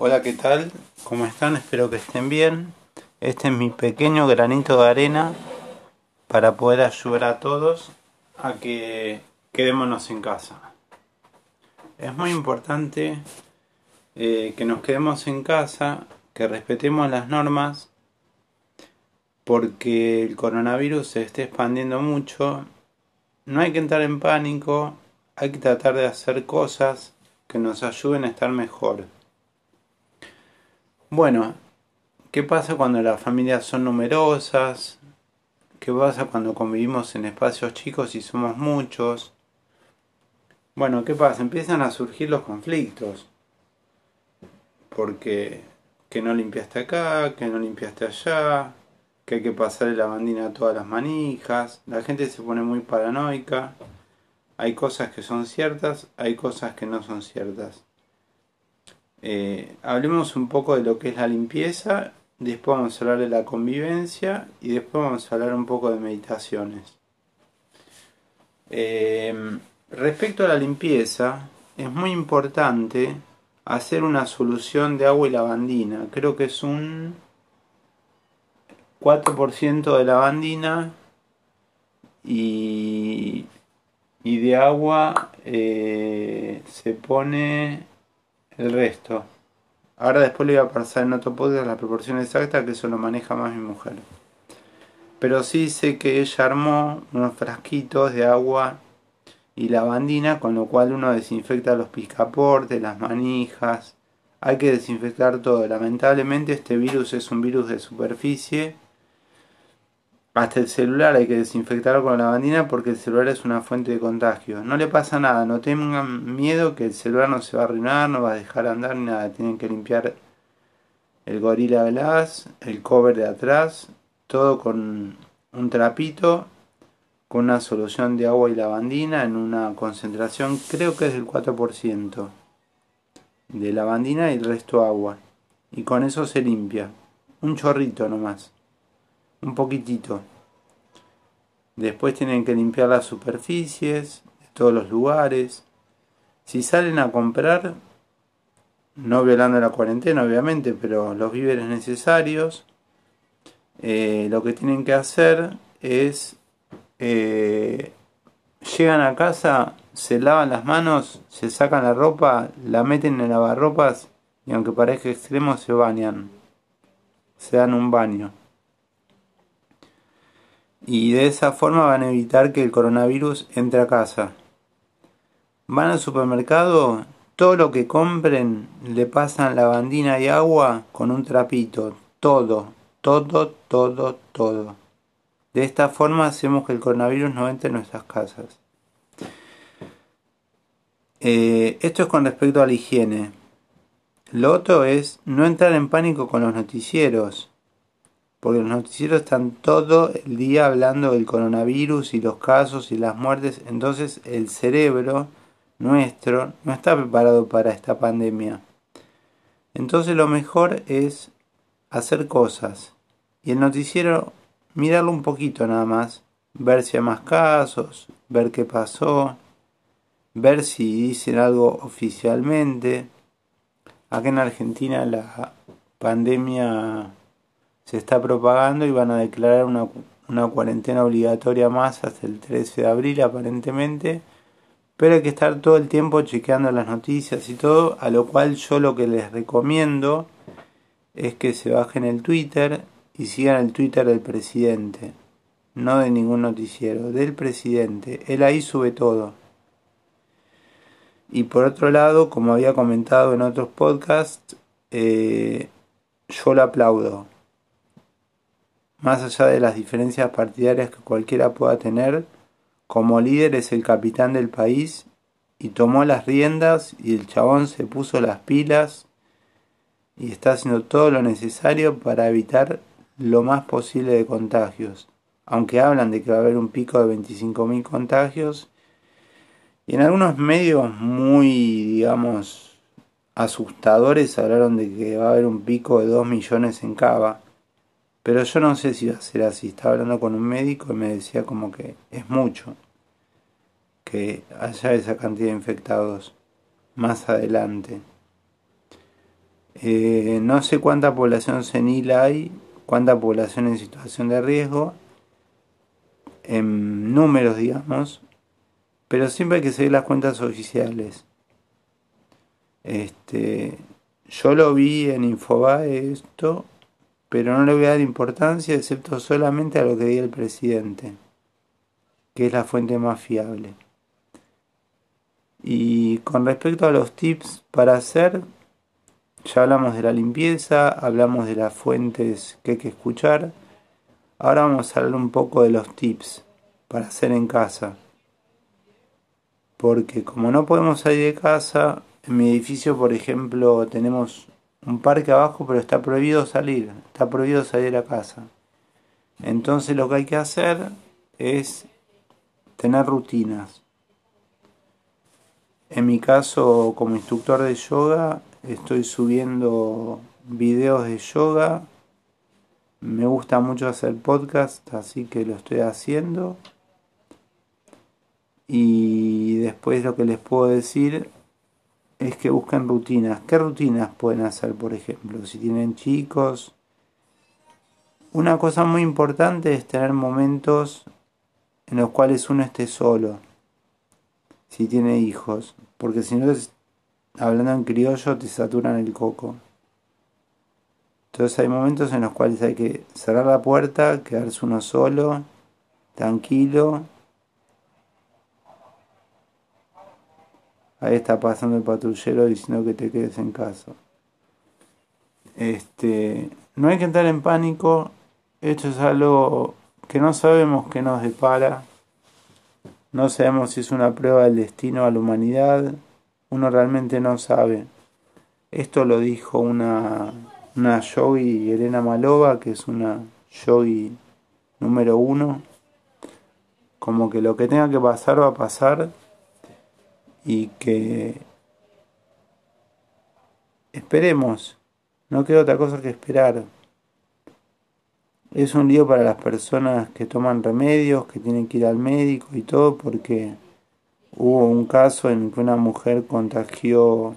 Hola, ¿qué tal? ¿Cómo están? Espero que estén bien. Este es mi pequeño granito de arena para poder ayudar a todos a que quedémonos en casa. Es muy importante eh, que nos quedemos en casa, que respetemos las normas, porque el coronavirus se está expandiendo mucho. No hay que entrar en pánico, hay que tratar de hacer cosas que nos ayuden a estar mejor. Bueno, ¿qué pasa cuando las familias son numerosas? ¿Qué pasa cuando convivimos en espacios chicos y somos muchos? Bueno, ¿qué pasa? Empiezan a surgir los conflictos. Porque que no limpiaste acá, que no limpiaste allá, que hay que pasarle la bandina a todas las manijas. La gente se pone muy paranoica. Hay cosas que son ciertas, hay cosas que no son ciertas. Eh, hablemos un poco de lo que es la limpieza, después vamos a hablar de la convivencia y después vamos a hablar un poco de meditaciones. Eh, respecto a la limpieza, es muy importante hacer una solución de agua y lavandina. Creo que es un 4% de lavandina y, y de agua eh, se pone el resto. Ahora después le voy a pasar en otro podcast la proporción exacta que eso lo maneja más mi mujer. Pero sí sé que ella armó unos frasquitos de agua y lavandina, con lo cual uno desinfecta los picaportes, las manijas. Hay que desinfectar todo. Lamentablemente este virus es un virus de superficie hasta el celular hay que desinfectarlo con la lavandina porque el celular es una fuente de contagio. No le pasa nada, no tengan miedo que el celular no se va a arruinar, no va a dejar andar ni nada. Tienen que limpiar el Gorilla Glass, el cover de atrás, todo con un trapito, con una solución de agua y lavandina en una concentración, creo que es del 4% de lavandina y el resto agua. Y con eso se limpia. Un chorrito nomás un poquitito. Después tienen que limpiar las superficies de todos los lugares. Si salen a comprar, no violando la cuarentena obviamente, pero los víveres necesarios, eh, lo que tienen que hacer es, eh, llegan a casa, se lavan las manos, se sacan la ropa, la meten en lavarropas y aunque parezca extremo se bañan, se dan un baño y de esa forma van a evitar que el coronavirus entre a casa. Van al supermercado, todo lo que compren le pasan lavandina y agua con un trapito, todo, todo, todo, todo. De esta forma hacemos que el coronavirus no entre en nuestras casas. Eh, esto es con respecto a la higiene. Lo otro es no entrar en pánico con los noticieros porque los noticieros están todo el día hablando del coronavirus y los casos y las muertes, entonces el cerebro nuestro no está preparado para esta pandemia. Entonces lo mejor es hacer cosas y el noticiero mirarlo un poquito nada más, ver si hay más casos, ver qué pasó, ver si dicen algo oficialmente. Acá en Argentina la pandemia se está propagando y van a declarar una, una cuarentena obligatoria más hasta el 13 de abril aparentemente. Pero hay que estar todo el tiempo chequeando las noticias y todo, a lo cual yo lo que les recomiendo es que se bajen el Twitter y sigan el Twitter del presidente, no de ningún noticiero, del presidente. Él ahí sube todo. Y por otro lado, como había comentado en otros podcasts, eh, yo lo aplaudo más allá de las diferencias partidarias que cualquiera pueda tener, como líder es el capitán del país y tomó las riendas y el chabón se puso las pilas y está haciendo todo lo necesario para evitar lo más posible de contagios. Aunque hablan de que va a haber un pico de 25.000 contagios y en algunos medios muy, digamos, asustadores hablaron de que va a haber un pico de 2 millones en Cava. Pero yo no sé si va a ser así. Estaba hablando con un médico y me decía como que es mucho que haya esa cantidad de infectados más adelante. Eh, no sé cuánta población senil hay, cuánta población en situación de riesgo, en números, digamos, pero siempre hay que seguir las cuentas oficiales. Este, yo lo vi en Infobae esto, pero no le voy a dar importancia excepto solamente a lo que diga el presidente, que es la fuente más fiable. Y con respecto a los tips para hacer, ya hablamos de la limpieza, hablamos de las fuentes que hay que escuchar. Ahora vamos a hablar un poco de los tips para hacer en casa. Porque como no podemos salir de casa, en mi edificio, por ejemplo, tenemos un parque abajo, pero está prohibido salir, está prohibido salir a casa. Entonces lo que hay que hacer es tener rutinas. En mi caso, como instructor de yoga, estoy subiendo videos de yoga. Me gusta mucho hacer podcast, así que lo estoy haciendo. Y después lo que les puedo decir es que busquen rutinas. ¿Qué rutinas pueden hacer, por ejemplo? Si tienen chicos. Una cosa muy importante es tener momentos en los cuales uno esté solo. Si tiene hijos. Porque si no, hablando en criollo, te saturan el coco. Entonces hay momentos en los cuales hay que cerrar la puerta, quedarse uno solo, tranquilo Ahí está pasando el patrullero diciendo que te quedes en casa. Este, no hay que entrar en pánico. Esto es algo que no sabemos qué nos depara. No sabemos si es una prueba del destino a la humanidad. Uno realmente no sabe. Esto lo dijo una, una yogi, Elena Malova, que es una yogi número uno. Como que lo que tenga que pasar va a pasar y que esperemos, no queda otra cosa que esperar. Es un lío para las personas que toman remedios, que tienen que ir al médico y todo, porque hubo un caso en que una mujer contagió,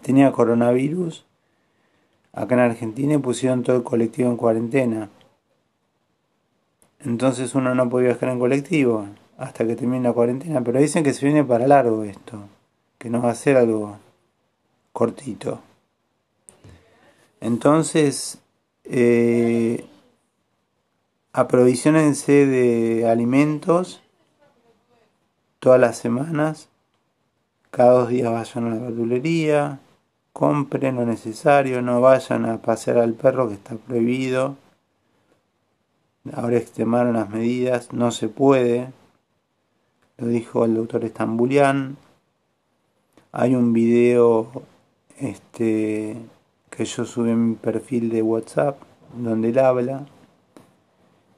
tenía coronavirus acá en Argentina y pusieron todo el colectivo en cuarentena. Entonces uno no podía viajar en colectivo hasta que termine la cuarentena, pero dicen que se viene para largo esto, que no va a ser algo cortito. Entonces, eh, aprovisionense de alimentos todas las semanas, cada dos días vayan a la verdulería, compren lo necesario, no vayan a pasear al perro que está prohibido. Ahora extremaron las medidas, no se puede, lo dijo el doctor Estambulian. Hay un video este, que yo subí en mi perfil de WhatsApp donde él habla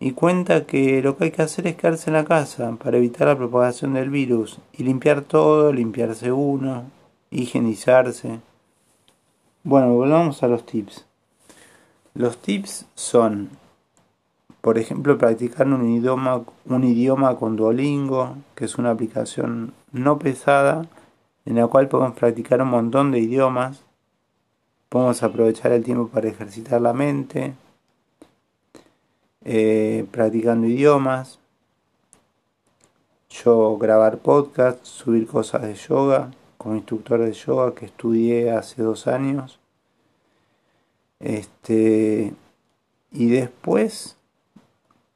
y cuenta que lo que hay que hacer es quedarse en la casa para evitar la propagación del virus y limpiar todo, limpiarse uno, higienizarse. Bueno, volvamos a los tips. Los tips son por ejemplo, practicar un idioma, un idioma con Duolingo, que es una aplicación no pesada en la cual podemos practicar un montón de idiomas. Podemos aprovechar el tiempo para ejercitar la mente, eh, practicando idiomas. Yo grabar podcast, subir cosas de yoga, como instructor de yoga que estudié hace dos años. Este, y después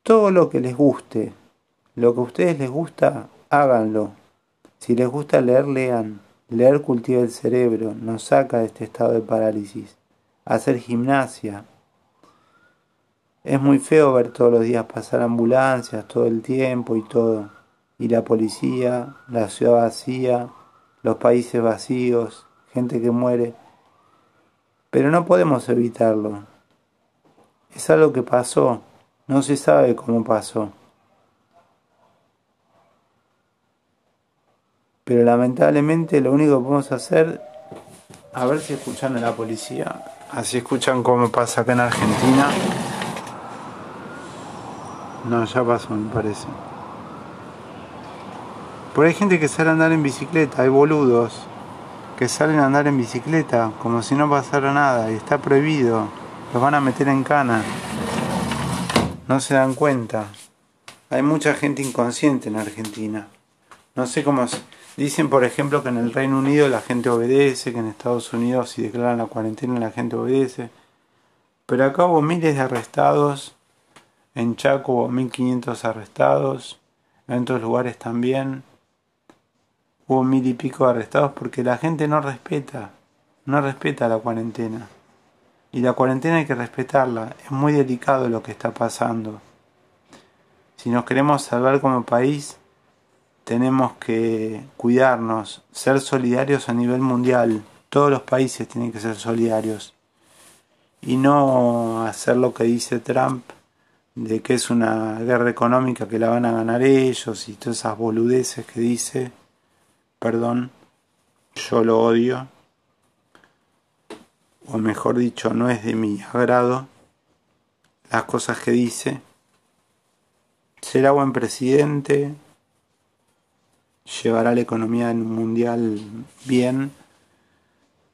todo lo que les guste, lo que a ustedes les gusta, háganlo. Si les gusta leer, lean. Leer cultiva el cerebro, nos saca de este estado de parálisis. Hacer gimnasia. Es muy feo ver todos los días pasar ambulancias todo el tiempo y todo. Y la policía, la ciudad vacía, los países vacíos, gente que muere. Pero no podemos evitarlo. Es algo que pasó, no se sabe cómo pasó. Pero lamentablemente lo único que podemos hacer, a ver si escuchan a la policía, así escuchan cómo pasa acá en Argentina. No, ya pasó, me parece. Pero hay gente que sale a andar en bicicleta, hay boludos. que salen a andar en bicicleta como si no pasara nada y está prohibido. Los van a meter en cana. No se dan cuenta. Hay mucha gente inconsciente en Argentina. No sé cómo... Dicen, por ejemplo, que en el Reino Unido la gente obedece, que en Estados Unidos si declaran la cuarentena la gente obedece. Pero acá hubo miles de arrestados. En Chaco hubo 1500 arrestados. En otros lugares también hubo mil y pico arrestados porque la gente no respeta, no respeta la cuarentena. Y la cuarentena hay que respetarla, es muy delicado lo que está pasando. Si nos queremos salvar como país, tenemos que cuidarnos, ser solidarios a nivel mundial. Todos los países tienen que ser solidarios. Y no hacer lo que dice Trump, de que es una guerra económica que la van a ganar ellos y todas esas boludeces que dice perdón, yo lo odio, o mejor dicho, no es de mi agrado las cosas que dice. Será buen presidente, llevará la economía mundial bien,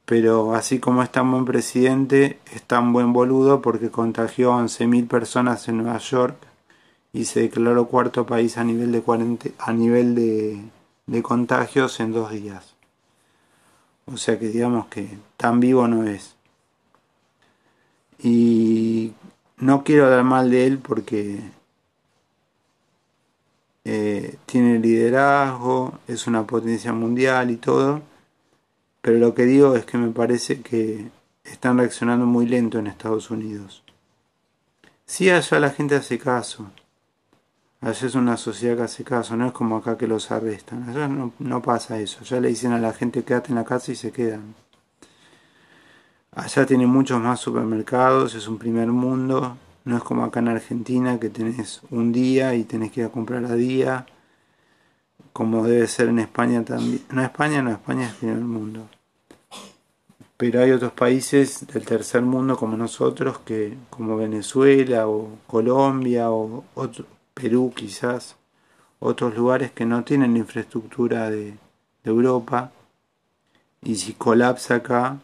pero así como es tan buen presidente, es tan buen boludo porque contagió a 11.000 personas en Nueva York y se declaró cuarto país a nivel de, a nivel de de contagios en dos días. O sea que digamos que tan vivo no es. Y no quiero hablar mal de él porque eh, tiene liderazgo, es una potencia mundial y todo. Pero lo que digo es que me parece que están reaccionando muy lento en Estados Unidos. Sí, allá la gente hace caso. Allá es una sociedad que hace caso, no es como acá que los arrestan. Allá no, pasa eso. Allá le dicen a la gente quédate en la casa y se quedan. Allá tiene muchos más supermercados, es un primer mundo. No es como acá en Argentina que tenés un día y tenés que ir a comprar a día. Como debe ser en España también. No, España no, España es primer mundo. Pero hay otros países del tercer mundo como nosotros, que como Venezuela o Colombia o Perú quizás, otros lugares que no tienen la infraestructura de, Europa y si colapsa acá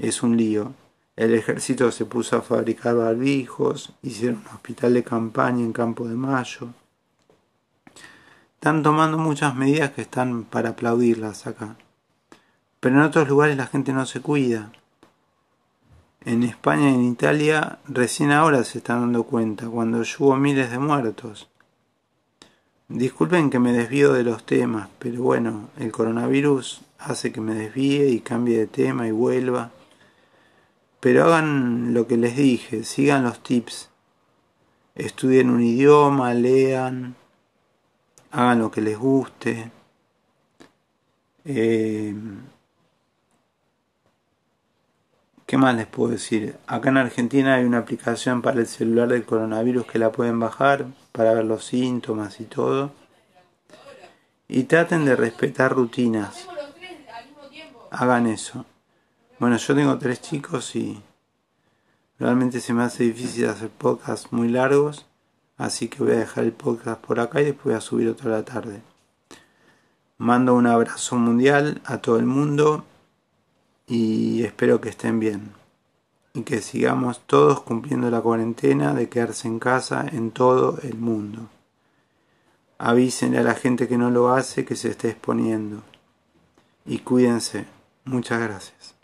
es un lío. El ejército se puso a fabricar barbijos, hicieron un hospital de campaña en Campo de Mayo. Están tomando muchas medidas que están para aplaudirlas acá. Pero en otros lugares la gente no se cuida. En España y en Italia recién ahora se están dando cuenta, cuando hubo miles de muertos. Disculpen que me desvío de los temas, pero bueno, el coronavirus hace que me desvíe y cambie de tema y vuelva. Pero hagan lo que les dije, sigan los tips. Estudien un idioma, lean, hagan lo que les guste. Eh, ¿Qué más les puedo decir? Acá en Argentina hay una aplicación para el celular del coronavirus que la pueden bajar para ver los síntomas y todo. Y traten de respetar rutinas. Hagan eso. Bueno, yo tengo tres chicos y realmente se me hace difícil hacer podcasts muy largos. Así que voy a dejar el podcast por acá y después voy a subir otro a la tarde. Mando un abrazo mundial a todo el mundo y espero que estén bien y que sigamos todos cumpliendo la cuarentena de quedarse en casa en todo el mundo. Avísenle a la gente que no lo hace que se esté exponiendo y cuídense. Muchas gracias.